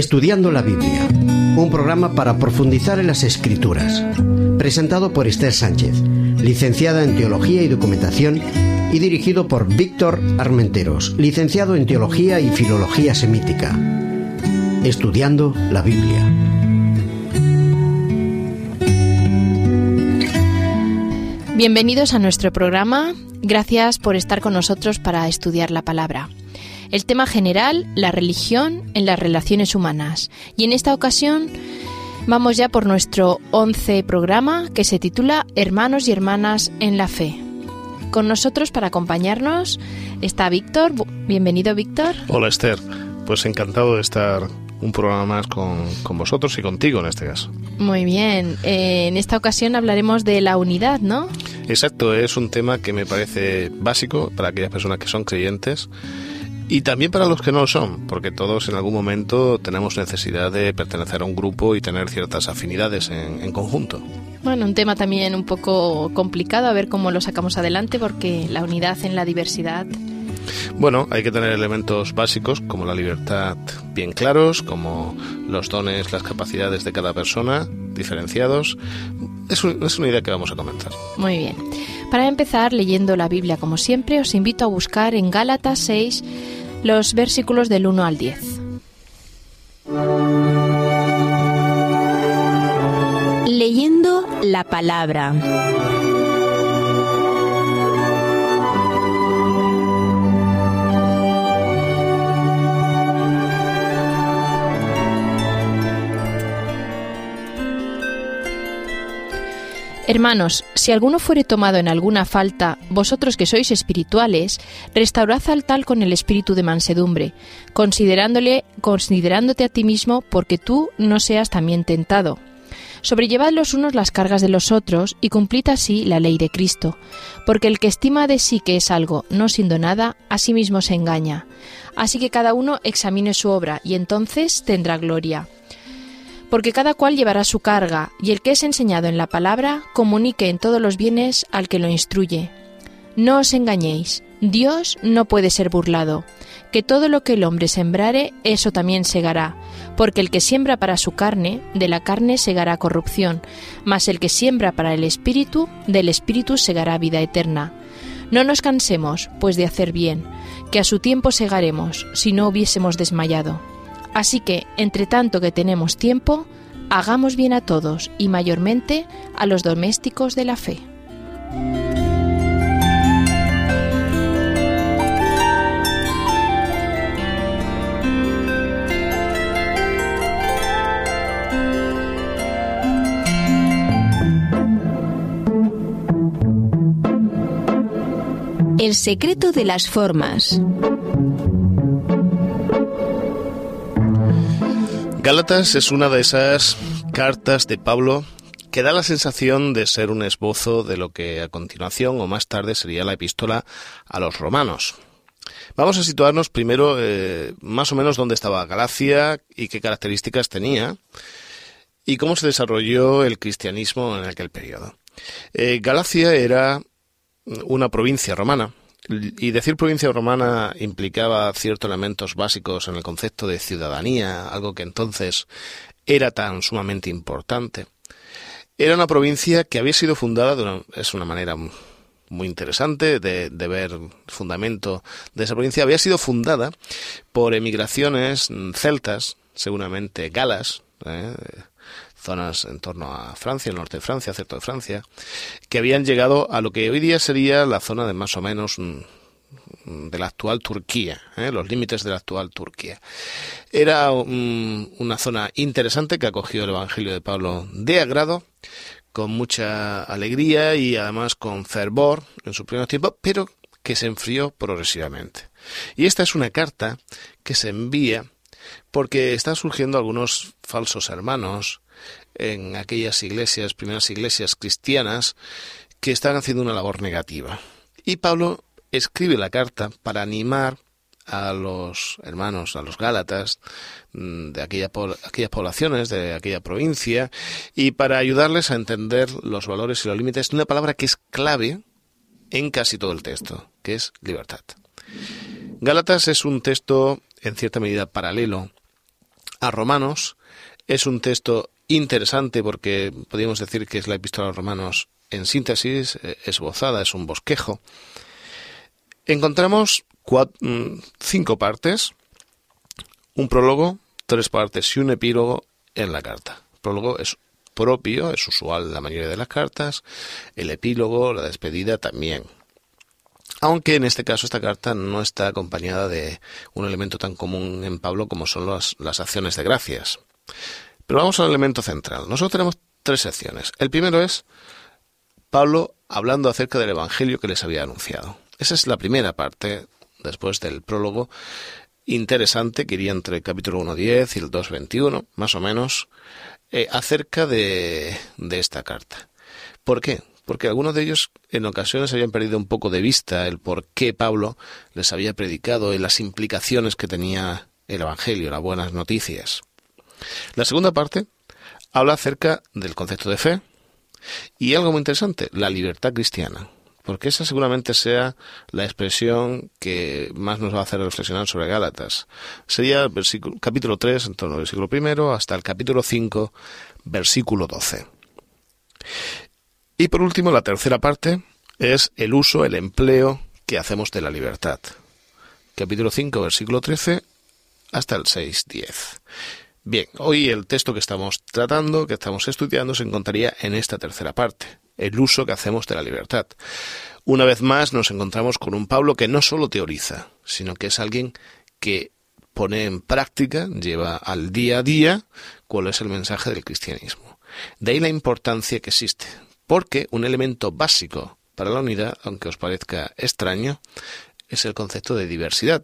Estudiando la Biblia, un programa para profundizar en las escrituras, presentado por Esther Sánchez, licenciada en Teología y Documentación, y dirigido por Víctor Armenteros, licenciado en Teología y Filología Semítica. Estudiando la Biblia. Bienvenidos a nuestro programa. Gracias por estar con nosotros para estudiar la palabra. El tema general, la religión en las relaciones humanas. Y en esta ocasión vamos ya por nuestro 11 programa que se titula Hermanos y Hermanas en la Fe. Con nosotros para acompañarnos está Víctor. Bienvenido, Víctor. Hola, Esther. Pues encantado de estar un programa más con, con, vosotros y contigo en este caso. Muy bien. Eh, en esta ocasión hablaremos de la unidad, ¿no? Exacto, es un tema que me parece básico para aquellas personas que son creyentes y también para los que no lo son, porque todos en algún momento tenemos necesidad de pertenecer a un grupo y tener ciertas afinidades en, en conjunto. Bueno, un tema también un poco complicado, a ver cómo lo sacamos adelante, porque la unidad en la diversidad bueno, hay que tener elementos básicos como la libertad bien claros, como los dones, las capacidades de cada persona diferenciados. Es, un, es, una idea que vamos a comenzar. Muy bien. Para empezar, leyendo la Biblia como siempre, os invito a buscar en Gálatas 6 los versículos del 1 al 10. Leyendo la palabra. Hermanos, si alguno fuere tomado en alguna falta, vosotros que sois espirituales, restaurad al tal con el espíritu de mansedumbre, considerándole, considerándote a ti mismo, porque tú no seas también tentado. Sobrellevad los unos las cargas de los otros y cumplid así la ley de Cristo, porque el que estima de sí que es algo, no siendo nada, a sí mismo se engaña. Así que cada uno examine su obra y entonces tendrá gloria porque cada cual llevará su carga, y el que es enseñado en la palabra comunique en todos los bienes al que lo instruye. No os engañéis, Dios no puede ser burlado, que todo lo que el hombre sembrare, eso también segará, porque el que siembra para su carne, de la carne segará corrupción, mas el que siembra para el espíritu, del espíritu segará vida eterna. No nos cansemos, pues, de hacer bien, que a su tiempo segaremos, si no hubiésemos desmayado. Así que, entre tanto que tenemos tiempo, hagamos bien a todos y mayormente a los domésticos de la fe. El secreto de las formas. Gálatas es una de esas cartas de Pablo que da la sensación de ser un esbozo de lo que a continuación o más tarde sería la epístola a los romanos. Vamos a situarnos primero eh, más o menos dónde estaba Galacia y qué características tenía y cómo se desarrolló el cristianismo en aquel periodo. Eh, Galacia era una provincia romana y decir provincia romana implicaba ciertos elementos básicos en el concepto de ciudadanía, algo que entonces era tan sumamente importante. Era una provincia que había sido fundada, de una, es una manera muy interesante de, de, ver fundamento de esa provincia, había sido fundada por emigraciones celtas, seguramente galas, ¿eh? Zonas en torno a Francia, el norte de Francia, centro de Francia, que habían llegado a lo que hoy día sería la zona de más o menos de la actual Turquía, ¿eh? los límites de la actual Turquía. Era una zona interesante que acogió el Evangelio de Pablo de agrado, con mucha alegría y además con fervor en su primer tiempo, pero que se enfrió progresivamente. Y esta es una carta que se envía porque están surgiendo algunos falsos hermanos en aquellas iglesias, primeras iglesias cristianas, que están haciendo una labor negativa. Y Pablo escribe la carta para animar a los hermanos, a los Gálatas mm, de aquella, aquellas poblaciones, de aquella provincia, y para ayudarles a entender los valores y los límites de una palabra que es clave en casi todo el texto, que es libertad. Gálatas es un texto en cierta medida paralelo a Romanos. Es un texto interesante porque podríamos decir que es la epístola a Romanos en síntesis, eh, esbozada, es un bosquejo. Encontramos mm, cinco partes, un prólogo, tres partes y un epílogo en la carta. El prólogo es propio, es usual la mayoría de las cartas, el epílogo, la despedida también. Aunque en este caso esta carta no está acompañada de un elemento tan común en Pablo como son las, las acciones de gracias. Pero vamos al elemento central. Nosotros tenemos tres secciones. El primero es Pablo hablando acerca del Evangelio que les había anunciado. Esa es la primera parte, después del prólogo, interesante, que iría entre el capítulo 1.10 y el 2.21, más o menos, eh, acerca de, de esta carta. ¿Por qué? Porque algunos de ellos en ocasiones habían perdido un poco de vista el por qué Pablo les había predicado y las implicaciones que tenía el Evangelio, las buenas noticias. La segunda parte habla acerca del concepto de fe y algo muy interesante, la libertad cristiana porque esa seguramente sea la expresión que más nos va a hacer reflexionar sobre Gálatas. Sería el capítulo 3, en torno al versículo primero, hasta el capítulo 5, versículo 12. Y por último, la tercera parte es el uso, el empleo que hacemos de la libertad. Capítulo 5, versículo 13, hasta el 6, 10. Bien, hoy el texto que estamos tratando, que estamos estudiando, se encontraría en esta tercera parte el uso que hacemos de la libertad. Una vez más nos encontramos con un Pablo que no solo teoriza, sino que es alguien que pone en práctica, lleva al día a día cuál es el mensaje del cristianismo. De ahí la importancia que existe, porque un elemento básico para la unidad, aunque os parezca extraño, es el concepto de diversidad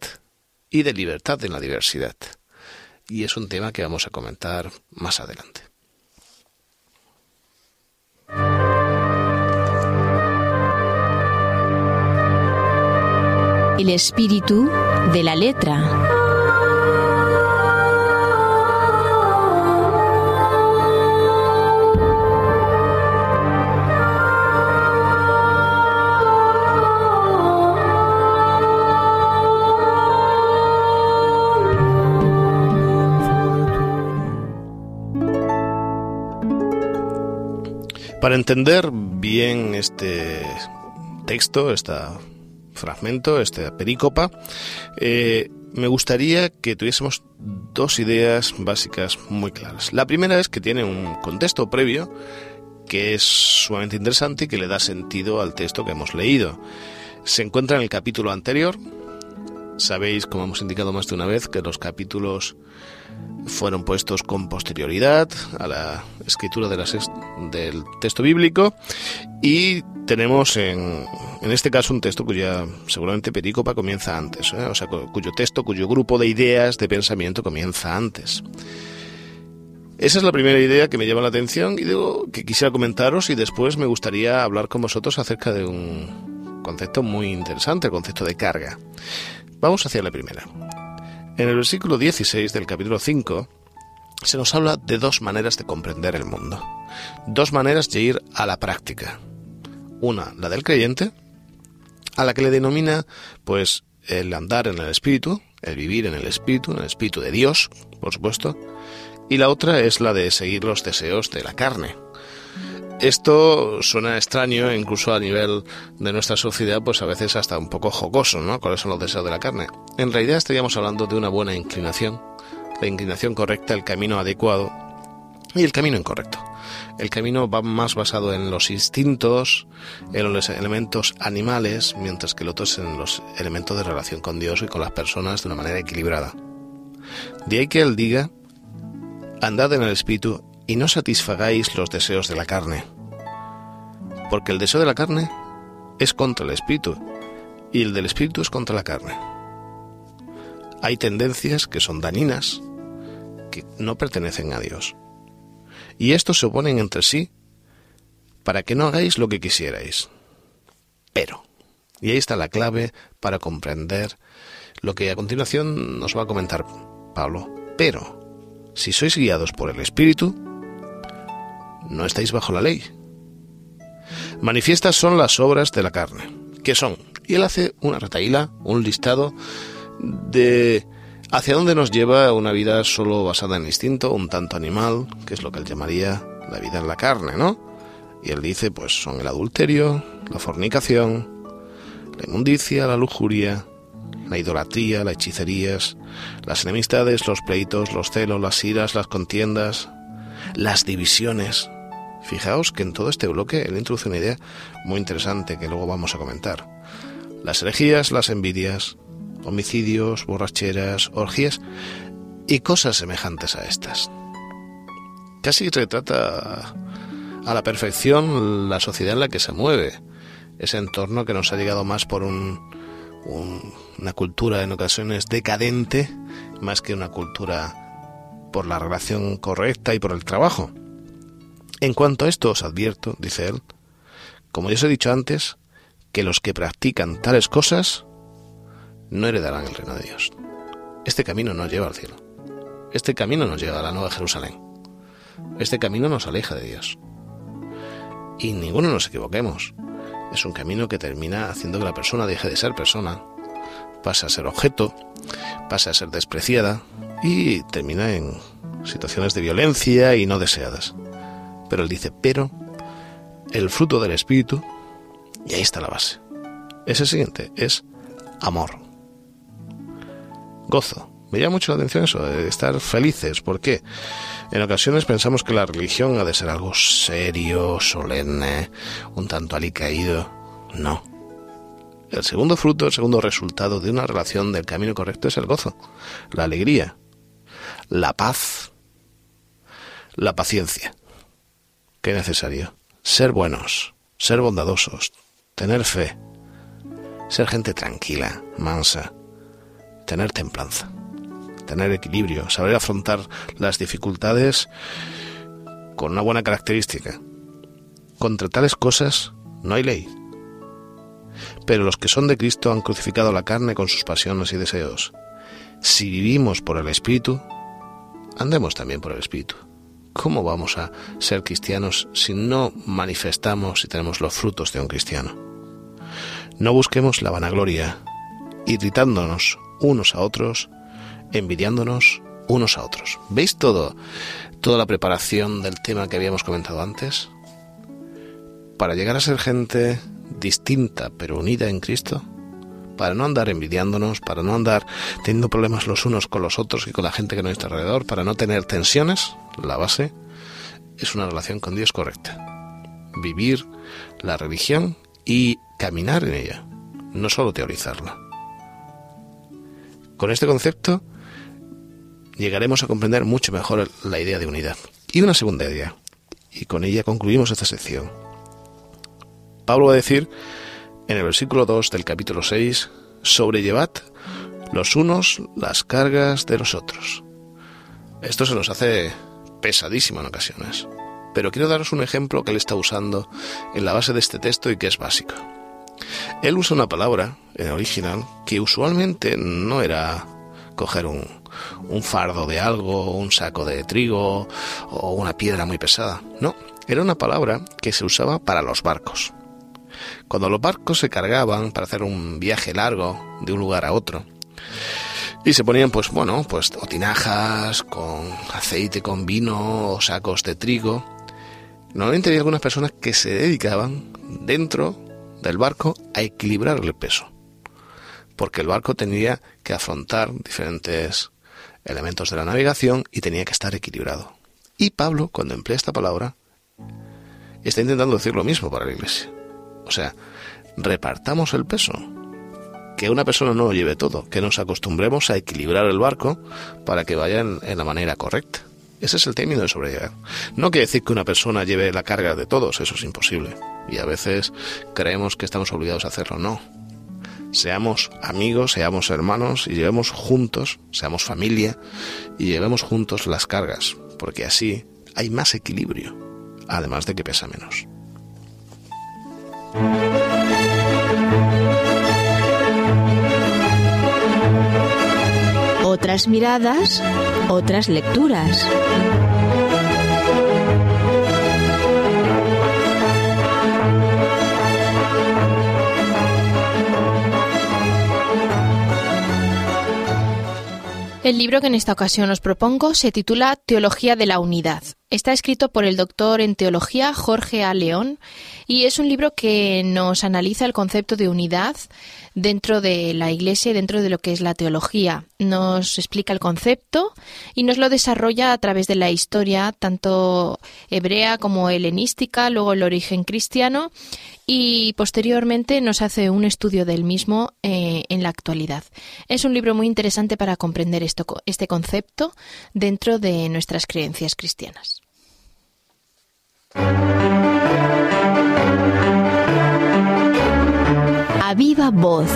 y de libertad en la diversidad. Y es un tema que vamos a comentar más adelante. el espíritu de la letra. Para entender bien este texto, esta fragmento, esta perícopa, eh, me gustaría que tuviésemos dos ideas básicas muy claras. La primera es que tiene un contexto previo que es sumamente interesante y que le da sentido al texto que hemos leído. Se encuentra en el capítulo anterior. Sabéis, como hemos indicado más de una vez, que los capítulos fueron puestos con posterioridad a la escritura de del texto bíblico y tenemos en, en, este caso un texto cuya seguramente perícopa comienza antes, ¿eh? o sea, cuyo texto, cuyo grupo de ideas, de pensamiento comienza antes. Esa es la primera idea que me llama la atención y digo que quisiera comentaros y después me gustaría hablar con vosotros acerca de un concepto muy interesante, el concepto de carga. Vamos hacia la primera. En el versículo 16 del capítulo 5 se nos habla de dos maneras de comprender el mundo, dos maneras de ir a la práctica. Una, la del creyente, a la que le denomina pues el andar en el espíritu, el vivir en el espíritu, en el espíritu de Dios, por supuesto, y la otra es la de seguir los deseos de la carne, esto suena extraño, incluso a nivel de nuestra sociedad, pues a veces hasta un poco jocoso, ¿no? ¿Cuáles son los deseos de la carne? En realidad estaríamos hablando de una buena inclinación, la inclinación correcta, el camino adecuado y el camino incorrecto. El camino va más basado en los instintos, en los elementos animales, mientras que el otro es en los elementos de relación con Dios y con las personas de una manera equilibrada. De ahí que él diga, andad en el espíritu y no satisfagáis los deseos de la carne. Porque el deseo de la carne es contra el espíritu y el del espíritu es contra la carne. Hay tendencias que son dañinas, que no pertenecen a Dios. Y estos se oponen entre sí para que no hagáis lo que quisierais. Pero, y ahí está la clave para comprender lo que a continuación nos va a comentar Pablo. Pero, si sois guiados por el Espíritu, no estáis bajo la ley. Manifiestas son las obras de la carne. ¿Qué son? Y él hace una retaíla, un listado de ¿Hacia dónde nos lleva una vida solo basada en el instinto, un tanto animal, que es lo que él llamaría la vida en la carne, ¿no? Y él dice, pues son el adulterio, la fornicación, la inmundicia, la lujuria, la idolatría, las hechicerías, las enemistades, los pleitos, los celos, las iras, las contiendas, las divisiones. Fijaos que en todo este bloque él introduce una idea muy interesante que luego vamos a comentar. Las herejías, las envidias, homicidios, borracheras, orgías y cosas semejantes a estas. Casi retrata a la perfección la sociedad en la que se mueve, ese entorno que nos ha llegado más por un, una cultura en ocasiones decadente, más que una cultura por la relación correcta y por el trabajo. En cuanto a esto os advierto, dice él, como ya os he dicho antes, que los que practican tales cosas no heredarán el reino de Dios. Este camino nos lleva al cielo. Este camino nos lleva a la Nueva Jerusalén. Este camino nos aleja de Dios. Y ninguno nos equivoquemos. Es un camino que termina haciendo que la persona deje de ser persona, pase a ser objeto, pase a ser despreciada y termina en situaciones de violencia y no deseadas. Pero él dice, pero el fruto del Espíritu, y ahí está la base. Es el siguiente, es amor. Gozo. Me llama mucho la atención eso, de estar felices. ¿Por qué? En ocasiones pensamos que la religión ha de ser algo serio, solemne, un tanto alicaído. No. El segundo fruto, el segundo resultado de una relación del camino correcto es el gozo, la alegría, la paz, la paciencia. Qué necesario. Ser buenos, ser bondadosos, tener fe, ser gente tranquila, mansa, tener templanza tener equilibrio, saber afrontar las dificultades con una buena característica. Contra tales cosas no hay ley. Pero los que son de Cristo han crucificado la carne con sus pasiones y deseos. Si vivimos por el Espíritu, andemos también por el Espíritu. ¿Cómo vamos a ser cristianos si no manifestamos y tenemos los frutos de un cristiano? No busquemos la vanagloria, irritándonos unos a otros envidiándonos unos a otros. ¿Veis todo, toda la preparación del tema que habíamos comentado antes? Para llegar a ser gente distinta pero unida en Cristo, para no andar envidiándonos, para no andar teniendo problemas los unos con los otros y con la gente que no está alrededor, para no tener tensiones, la base es una relación con Dios correcta. Vivir la religión y caminar en ella, no solo teorizarla. Con este concepto llegaremos a comprender mucho mejor la idea de unidad. Y una segunda idea, y con ella concluimos esta sección. Pablo va a decir en el versículo 2 del capítulo 6, sobrellevad los unos las cargas de los otros. Esto se nos hace pesadísimo en ocasiones, pero quiero daros un ejemplo que él está usando en la base de este texto y que es básico. Él usa una palabra en el original que usualmente no era coger un, un fardo de algo, un saco de trigo o una piedra muy pesada. No, era una palabra que se usaba para los barcos. Cuando los barcos se cargaban para hacer un viaje largo de un lugar a otro, y se ponían, pues bueno, pues o tinajas con aceite, con vino, o sacos de trigo. Normalmente había algunas personas que se dedicaban dentro del barco a equilibrar el peso. Porque el barco tenía que afrontar diferentes elementos de la navegación y tenía que estar equilibrado. Y Pablo, cuando emplea esta palabra, está intentando decir lo mismo para la iglesia. O sea, repartamos el peso. Que una persona no lo lleve todo, que nos acostumbremos a equilibrar el barco para que vaya en, la manera correcta. Ese es el término de sobrellevar. No quiere decir que una persona lleve la carga de todos, eso es imposible. Y a veces creemos que estamos obligados a hacerlo. No, seamos amigos, seamos hermanos y llevemos juntos, seamos familia y llevemos juntos las cargas, porque así hay más equilibrio, además de que pesa menos. Otras miradas, otras lecturas. El libro que en esta ocasión os propongo se titula Teología de la Unidad. Está escrito por el doctor en teología Jorge A. León y es un libro que nos analiza el concepto de unidad dentro de la Iglesia y dentro de lo que es la teología. Nos explica el concepto y nos lo desarrolla a través de la historia, tanto hebrea como helenística, luego el origen cristiano y posteriormente nos hace un estudio del mismo eh, en la actualidad. Es un libro muy interesante para comprender este concepto dentro de nuestras creencias cristianas. Viva voz.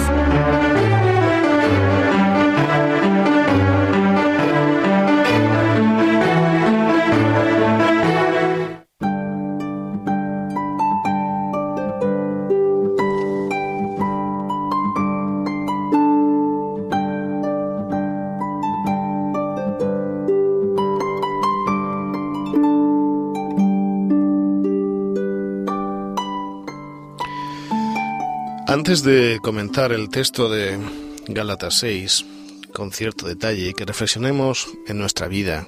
Antes de comentar el texto de Gálatas 6 con cierto detalle, que reflexionemos en nuestra vida,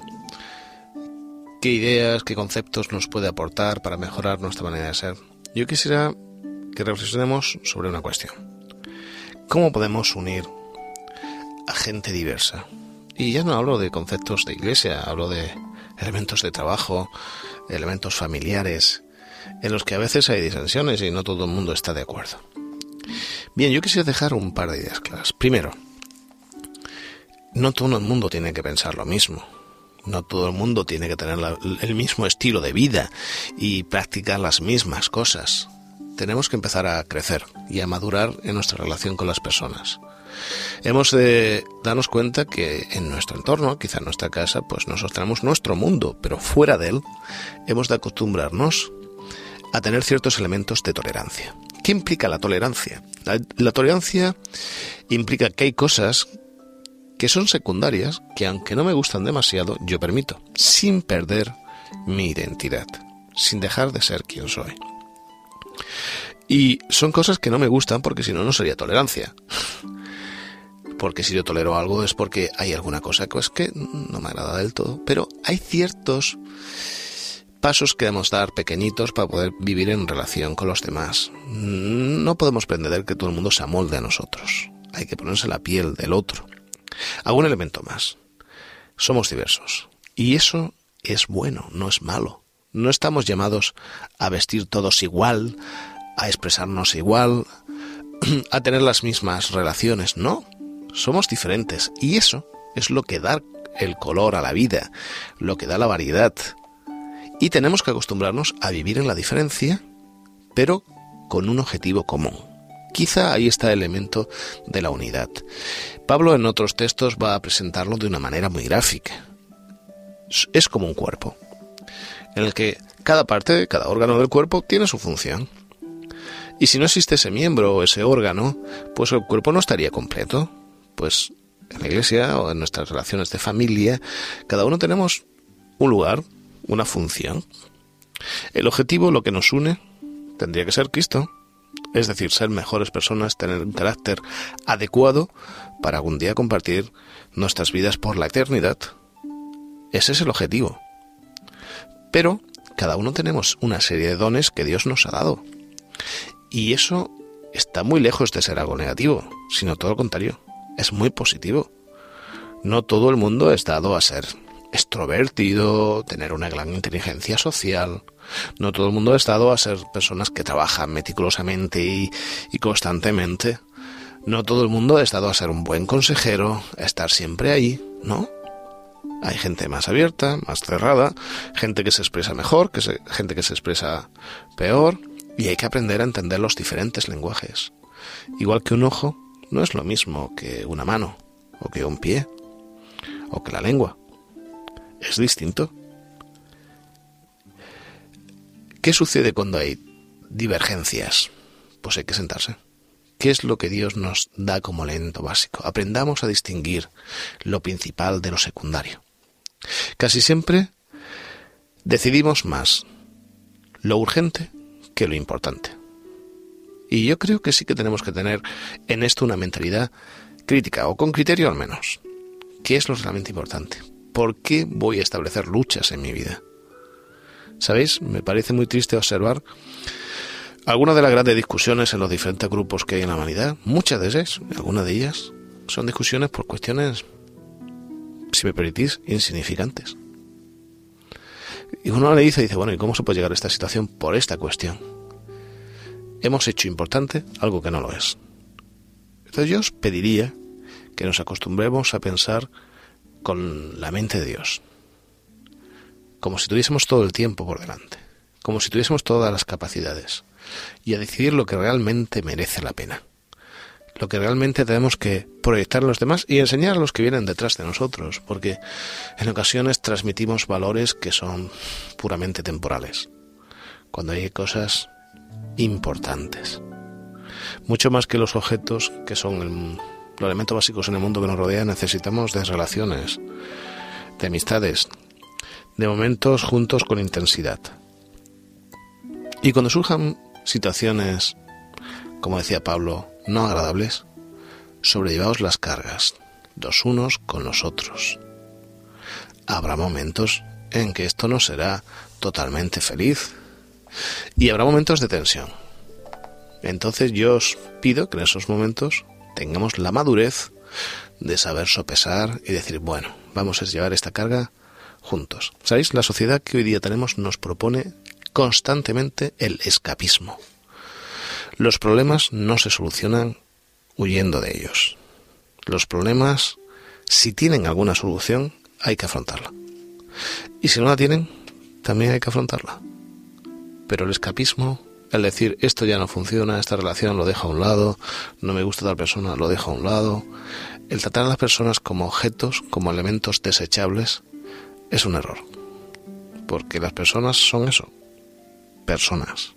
qué ideas, qué conceptos nos puede aportar para mejorar nuestra manera de ser, yo quisiera que reflexionemos sobre una cuestión. ¿Cómo podemos unir a gente diversa? Y ya no hablo de conceptos de iglesia, hablo de elementos de trabajo, elementos familiares, en los que a veces hay disensiones y no todo el mundo está de acuerdo. Bien, yo quisiera dejar un par de ideas claras. Primero, no todo el mundo tiene que pensar lo mismo. No todo el mundo tiene que tener el mismo estilo de vida y practicar las mismas cosas. Tenemos que empezar a crecer y a madurar en nuestra relación con las personas. Hemos de darnos cuenta que en nuestro entorno, quizá en nuestra casa, pues nosotros tenemos nuestro mundo, pero fuera de él hemos de acostumbrarnos a tener ciertos elementos de tolerancia. ¿Qué implica la tolerancia? La, tolerancia implica que hay cosas que son secundarias, que aunque no me gustan demasiado, yo permito, sin perder mi identidad, sin dejar de ser quien soy. Y son cosas que no me gustan porque si no, no sería tolerancia. Porque si yo tolero algo es porque hay alguna cosa que, es que no me agrada del todo. Pero hay ciertos pasos que debemos dar pequeñitos para poder vivir en relación con los demás. No podemos pretender que todo el mundo se amolde a nosotros. Hay que ponerse la piel del otro. Algún elemento más. Somos diversos. Y eso es bueno, no es malo. No estamos llamados a vestir todos igual, a expresarnos igual, a tener las mismas relaciones. No, somos diferentes. Y eso es lo que da el color a la vida, lo que da la variedad, y tenemos que acostumbrarnos a vivir en la diferencia, pero con un objetivo común. Quizá ahí está el elemento de la unidad. Pablo en otros textos va a presentarlo de una manera muy gráfica. Es como un cuerpo, en el que cada parte, cada órgano del cuerpo tiene su función. Y si no existe ese miembro o ese órgano, pues el cuerpo no estaría completo. Pues en la iglesia o en nuestras relaciones de familia, cada uno tenemos un lugar, una función. El objetivo, lo que nos une, tendría que ser Cristo, es decir, ser mejores personas, tener un carácter adecuado para algún día compartir nuestras vidas por la eternidad. Ese es el objetivo. Pero cada uno tenemos una serie de dones que Dios nos ha dado. Y eso está muy lejos de ser algo negativo, sino todo lo contrario, es muy positivo. No todo el mundo es dado a ser extrovertido, tener una gran inteligencia social. No todo el mundo ha estado a ser personas que trabajan meticulosamente y, constantemente. No todo el mundo ha estado a ser un buen consejero, a estar siempre ahí, ¿no? Hay gente más abierta, más cerrada, gente que se expresa mejor, que gente que se expresa peor, y hay que aprender a entender los diferentes lenguajes. Igual que un ojo no es lo mismo que una mano, o que un pie, o que la lengua es distinto. ¿Qué sucede cuando hay divergencias? Pues hay que sentarse. ¿Qué es lo que Dios nos da como elemento básico? Aprendamos a distinguir lo principal de lo secundario. Casi siempre decidimos más lo urgente que lo importante. Y yo creo que sí que tenemos que tener en esto una mentalidad crítica, o con criterio al menos ¿Qué es lo realmente importante? ¿Por qué voy a establecer luchas en mi vida? ¿Sabéis? Me parece muy triste observar algunas de las grandes discusiones en los diferentes grupos que hay en la humanidad. Muchas de ellas, algunas de ellas, son discusiones por cuestiones, si me permitís, insignificantes. Y uno le dice, dice, bueno, ¿y cómo se puede llegar a esta situación por esta cuestión? Hemos hecho importante algo que no lo es. Entonces yo os pediría que nos acostumbremos a pensar con la mente de Dios, como si tuviésemos todo el tiempo por delante, como si tuviésemos todas las capacidades, y a decidir lo que realmente merece la pena, lo que realmente tenemos que proyectar a los demás y enseñar a los que vienen detrás de nosotros, porque en ocasiones transmitimos valores que son puramente temporales, cuando hay cosas importantes, mucho más que los objetos que son el, los elementos básicos en el mundo que nos rodea, necesitamos de relaciones, de amistades, de momentos juntos con intensidad. Y cuando surjan situaciones, como decía Pablo, no agradables, sobrellevaos las cargas, los unos con los otros. Habrá momentos en que esto no será totalmente feliz y habrá momentos de tensión. Entonces yo os pido que en esos momentos tengamos la madurez de saber sopesar y decir, bueno, vamos a llevar esta carga juntos. ¿Sabéis? La sociedad que hoy día tenemos nos propone constantemente el escapismo. Los problemas no se solucionan huyendo de ellos. Los problemas, si tienen alguna solución, hay que afrontarla. Y si no la tienen, también hay que afrontarla. Pero el escapismo, el decir esto ya no funciona, esta relación lo dejo a un lado, no me gusta tal persona, lo dejo a un lado, el tratar a las personas como objetos, como elementos desechables, es un error. Porque las personas son eso, personas.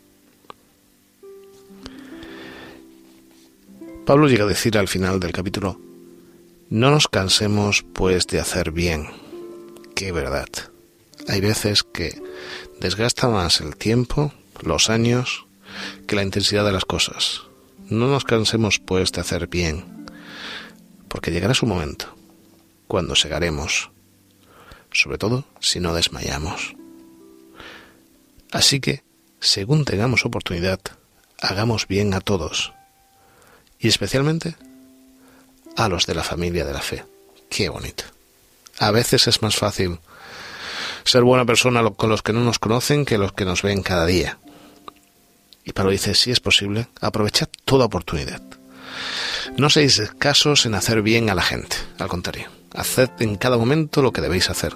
Pablo llega a decir al final del capítulo, no nos cansemos pues de hacer bien. Qué verdad. Hay veces que desgasta más el tiempo, los años, que la intensidad de las cosas. No nos cansemos pues de hacer bien, porque llegará su momento, cuando segaremos, sobre todo si no desmayamos. Así que según tengamos oportunidad, hagamos bien a todos, y especialmente a los de la familia de la fe. Qué bonito. A veces es más fácil ser buena persona con los que no nos conocen que los que nos ven cada día. Y Pablo dice, si es posible, aprovechad toda oportunidad. No seáis escasos en hacer bien a la gente, al contrario, haced en cada momento lo que debéis hacer.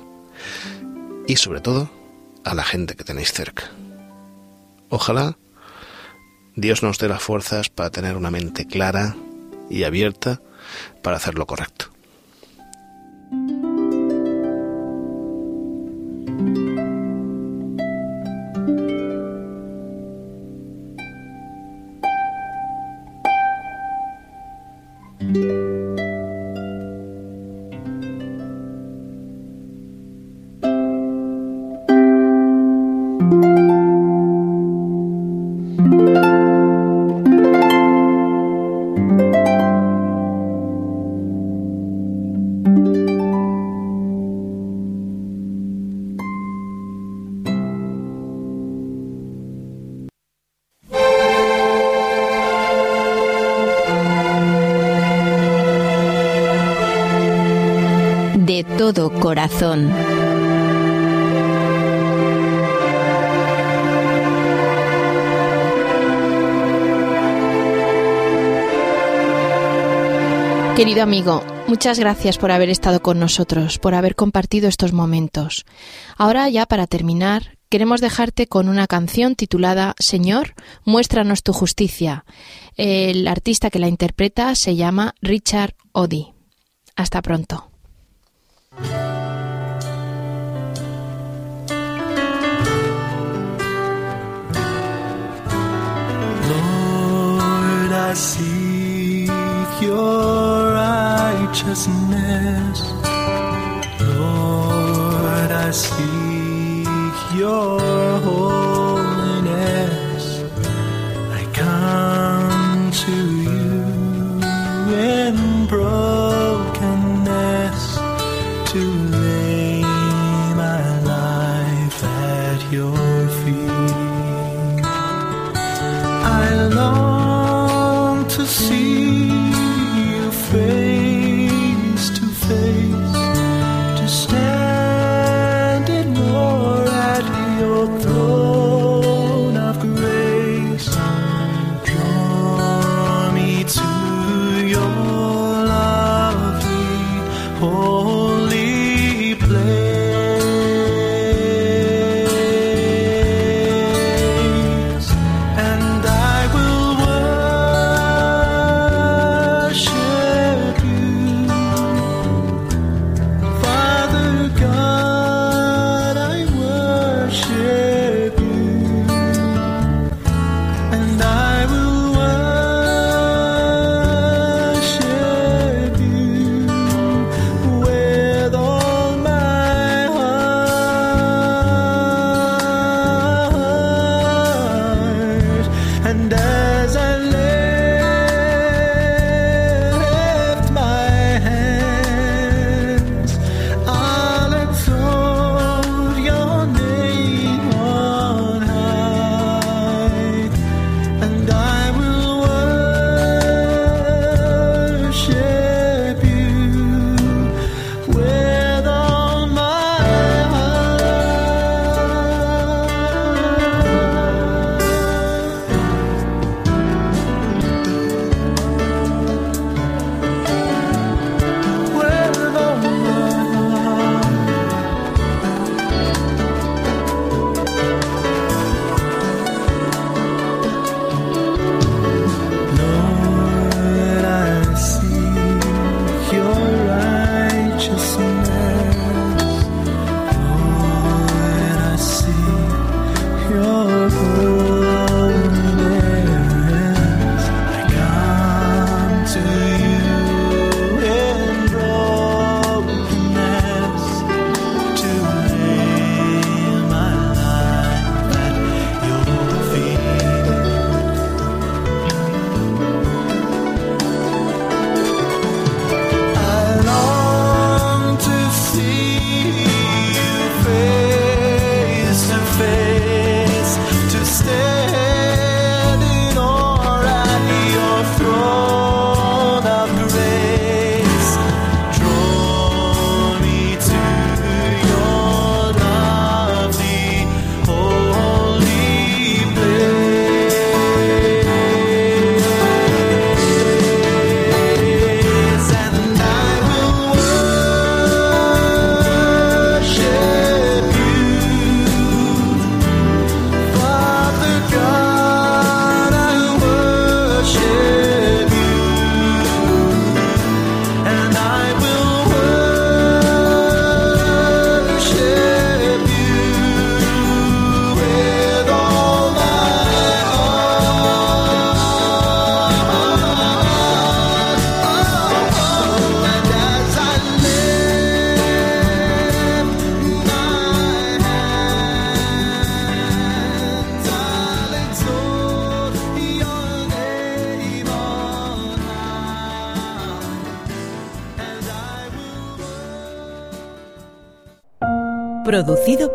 Y sobre todo, a la gente que tenéis cerca. Ojalá Dios nos dé las fuerzas para tener una mente clara y abierta para hacer lo correcto. Querido amigo, muchas gracias por haber estado con nosotros, por haber compartido estos momentos. Ahora ya para terminar, queremos dejarte con una canción titulada Señor, muéstranos tu justicia. El artista que la interpreta se llama Richard Oddy. Hasta pronto. I seek your righteousness. Lord, I seek your holiness. I come to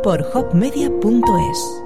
por hopmedia.es